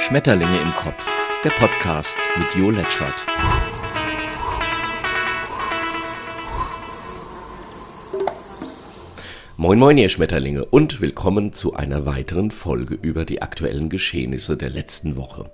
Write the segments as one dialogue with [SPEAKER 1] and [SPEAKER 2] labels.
[SPEAKER 1] Schmetterlinge im Kopf, der Podcast mit Jo Letschert. Moin moin ihr Schmetterlinge und willkommen zu einer weiteren Folge über die aktuellen Geschehnisse der letzten Woche.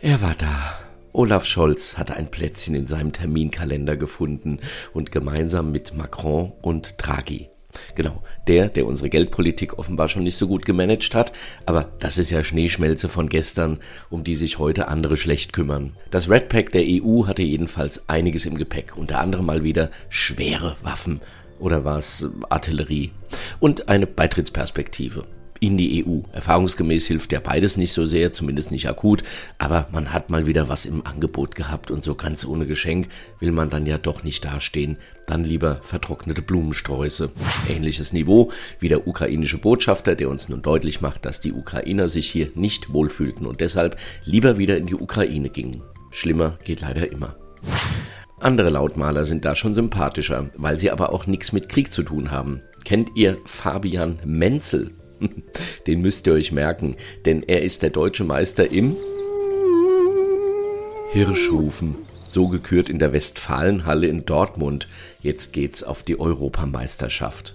[SPEAKER 1] Er war da. Olaf Scholz hatte ein Plätzchen in seinem Terminkalender gefunden und gemeinsam mit Macron und Draghi Genau, der, der unsere Geldpolitik offenbar schon nicht so gut gemanagt hat, aber das ist ja Schneeschmelze von gestern, um die sich heute andere schlecht kümmern. Das Red Pack der EU hatte jedenfalls einiges im Gepäck, unter anderem mal wieder schwere Waffen oder war es Artillerie? Und eine Beitrittsperspektive in die EU. Erfahrungsgemäß hilft ja beides nicht so sehr, zumindest nicht akut, aber man hat mal wieder was im Angebot gehabt und so ganz ohne Geschenk will man dann ja doch nicht dastehen. Dann lieber vertrocknete Blumensträuße. Ähnliches Niveau wie der ukrainische Botschafter, der uns nun deutlich macht, dass die Ukrainer sich hier nicht wohlfühlten und deshalb lieber wieder in die Ukraine gingen. Schlimmer geht leider immer. Andere Lautmaler sind da schon sympathischer, weil sie aber auch nichts mit Krieg zu tun haben. Kennt ihr Fabian Menzel? Den müsst ihr euch merken, denn er ist der deutsche Meister im Hirschrufen. So gekürt in der Westfalenhalle in Dortmund. Jetzt geht's auf die Europameisterschaft.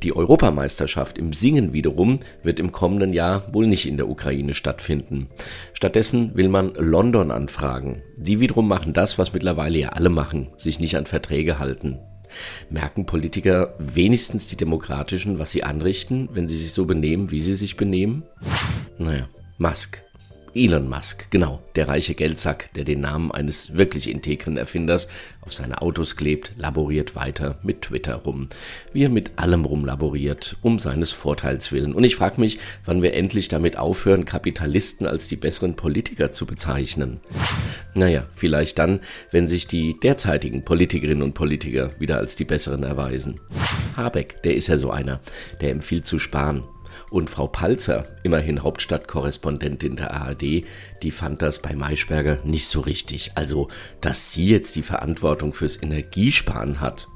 [SPEAKER 1] Die Europameisterschaft im Singen wiederum wird im kommenden Jahr wohl nicht in der Ukraine stattfinden. Stattdessen will man London anfragen. Die wiederum machen das, was mittlerweile ja alle machen, sich nicht an Verträge halten. Merken Politiker wenigstens die Demokratischen, was sie anrichten, wenn sie sich so benehmen, wie sie sich benehmen? Naja, Musk. Elon Musk, genau, der reiche Geldsack, der den Namen eines wirklich integren Erfinders auf seine Autos klebt, laboriert weiter mit Twitter rum. Wie er mit allem rumlaboriert, um seines Vorteils willen. Und ich frage mich, wann wir endlich damit aufhören, Kapitalisten als die besseren Politiker zu bezeichnen. Naja, vielleicht dann, wenn sich die derzeitigen Politikerinnen und Politiker wieder als die besseren erweisen. Habeck, der ist ja so einer, der empfiehlt zu sparen. Und Frau Palzer, immerhin Hauptstadtkorrespondentin der ARD, die fand das bei Maischberger nicht so richtig. Also, dass sie jetzt die Verantwortung fürs Energiesparen hat.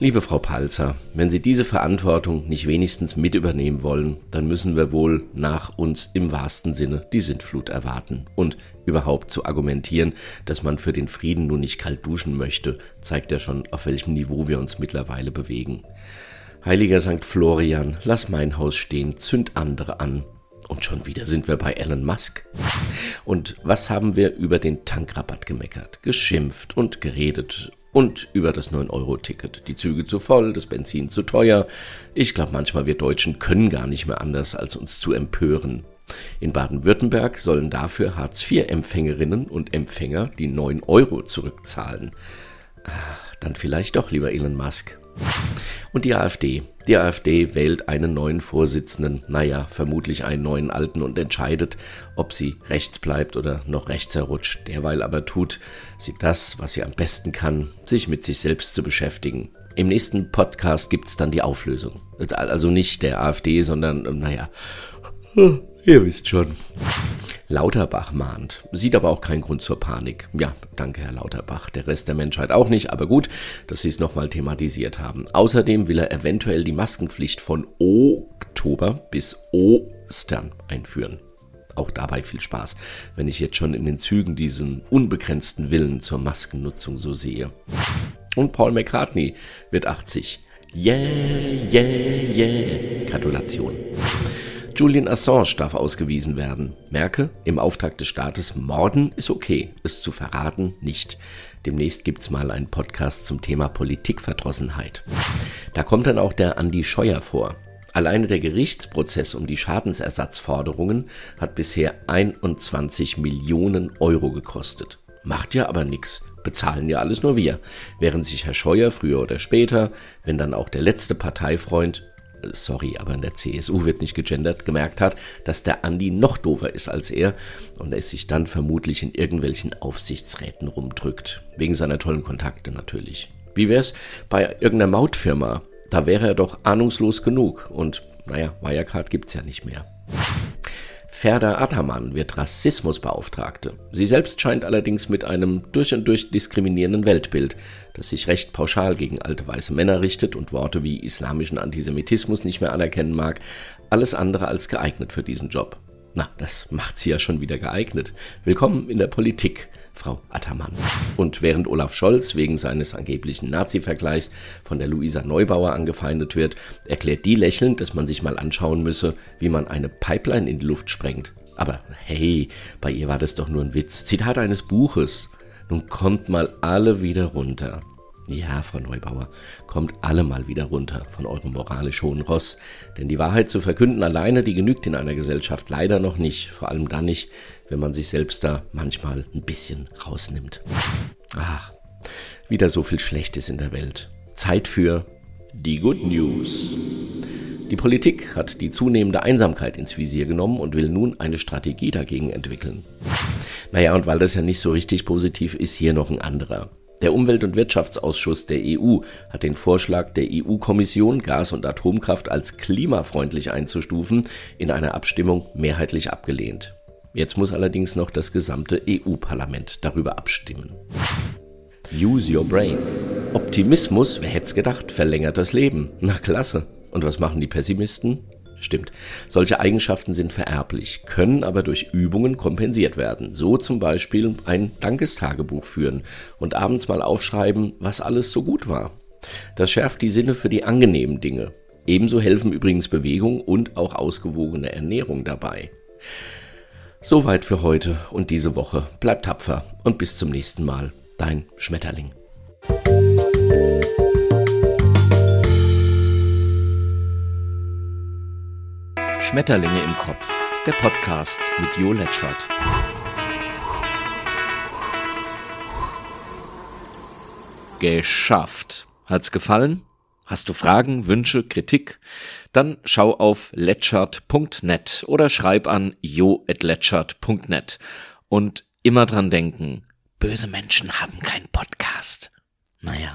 [SPEAKER 1] Liebe Frau Palzer, wenn Sie diese Verantwortung nicht wenigstens mit übernehmen wollen, dann müssen wir wohl nach uns im wahrsten Sinne die Sintflut erwarten. Und überhaupt zu argumentieren, dass man für den Frieden nun nicht kalt duschen möchte, zeigt ja schon, auf welchem Niveau wir uns mittlerweile bewegen. Heiliger St. Florian, lass mein Haus stehen, zünd andere an. Und schon wieder sind wir bei Elon Musk. Und was haben wir über den Tankrabatt gemeckert, geschimpft und geredet und über das 9-Euro-Ticket. Die Züge zu voll, das Benzin zu teuer. Ich glaube, manchmal wir Deutschen können gar nicht mehr anders, als uns zu empören. In Baden-Württemberg sollen dafür Hartz-IV-Empfängerinnen und Empfänger die 9 Euro zurückzahlen. Ach, dann vielleicht doch lieber Elon Musk. Und die AfD. Die AfD wählt einen neuen Vorsitzenden, naja, vermutlich einen neuen alten und entscheidet, ob sie rechts bleibt oder noch rechts herrutscht. Derweil aber tut sie das, was sie am besten kann, sich mit sich selbst zu beschäftigen. Im nächsten Podcast gibt's dann die Auflösung. Also nicht der AfD, sondern, naja, ihr wisst schon. Lauterbach mahnt. Sieht aber auch keinen Grund zur Panik. Ja, danke, Herr Lauterbach. Der Rest der Menschheit auch nicht, aber gut, dass Sie es nochmal thematisiert haben. Außerdem will er eventuell die Maskenpflicht von Oktober bis Ostern einführen. Auch dabei viel Spaß, wenn ich jetzt schon in den Zügen diesen unbegrenzten Willen zur Maskennutzung so sehe. Und Paul McCartney wird 80. Yeah, yeah, yeah. Gratulation. Julian Assange darf ausgewiesen werden. Merke, im Auftrag des Staates morden ist okay, es zu verraten nicht. Demnächst gibt's mal einen Podcast zum Thema Politikverdrossenheit. Da kommt dann auch der Andi Scheuer vor. Alleine der Gerichtsprozess um die Schadensersatzforderungen hat bisher 21 Millionen Euro gekostet. Macht ja aber nix. Bezahlen ja alles nur wir. Während sich Herr Scheuer früher oder später, wenn dann auch der letzte Parteifreund sorry, aber in der CSU wird nicht gegendert, gemerkt hat, dass der Andi noch doofer ist als er und er sich dann vermutlich in irgendwelchen Aufsichtsräten rumdrückt. Wegen seiner tollen Kontakte natürlich. Wie wär's bei irgendeiner Mautfirma? Da wäre er doch ahnungslos genug und naja, Wirecard gibt's ja nicht mehr. Ferda Ataman wird Rassismusbeauftragte. Sie selbst scheint allerdings mit einem durch und durch diskriminierenden Weltbild, das sich recht pauschal gegen alte weiße Männer richtet und Worte wie islamischen Antisemitismus nicht mehr anerkennen mag, alles andere als geeignet für diesen Job. Na, das macht sie ja schon wieder geeignet. Willkommen in der Politik, Frau Attermann. Und während Olaf Scholz wegen seines angeblichen Nazi-Vergleichs von der Luisa Neubauer angefeindet wird, erklärt die lächelnd, dass man sich mal anschauen müsse, wie man eine Pipeline in die Luft sprengt. Aber hey, bei ihr war das doch nur ein Witz. Zitat eines Buches. Nun kommt mal alle wieder runter. Ja, Frau Neubauer, kommt alle mal wieder runter von eurem moralisch hohen Ross. Denn die Wahrheit zu verkünden alleine, die genügt in einer Gesellschaft leider noch nicht. Vor allem dann nicht, wenn man sich selbst da manchmal ein bisschen rausnimmt. Ach, wieder so viel Schlechtes in der Welt. Zeit für die Good News. Die Politik hat die zunehmende Einsamkeit ins Visier genommen und will nun eine Strategie dagegen entwickeln. Naja, und weil das ja nicht so richtig positiv ist, hier noch ein anderer. Der Umwelt- und Wirtschaftsausschuss der EU hat den Vorschlag der EU-Kommission, Gas- und Atomkraft als klimafreundlich einzustufen, in einer Abstimmung mehrheitlich abgelehnt. Jetzt muss allerdings noch das gesamte EU-Parlament darüber abstimmen. Use your brain. Optimismus, wer hätte es gedacht, verlängert das Leben. Na klasse. Und was machen die Pessimisten? Stimmt. Solche Eigenschaften sind vererblich, können aber durch Übungen kompensiert werden. So zum Beispiel ein Dankestagebuch führen und abends mal aufschreiben, was alles so gut war. Das schärft die Sinne für die angenehmen Dinge. Ebenso helfen übrigens Bewegung und auch ausgewogene Ernährung dabei. Soweit für heute und diese Woche. Bleib tapfer und bis zum nächsten Mal. Dein Schmetterling. Schmetterlinge im Kopf, der Podcast mit Jo Letschert. Geschafft. Hat's gefallen? Hast du Fragen, Wünsche, Kritik? Dann schau auf letschert.net oder schreib an jo.letschert.net. Und immer dran denken, böse Menschen haben keinen Podcast. Naja.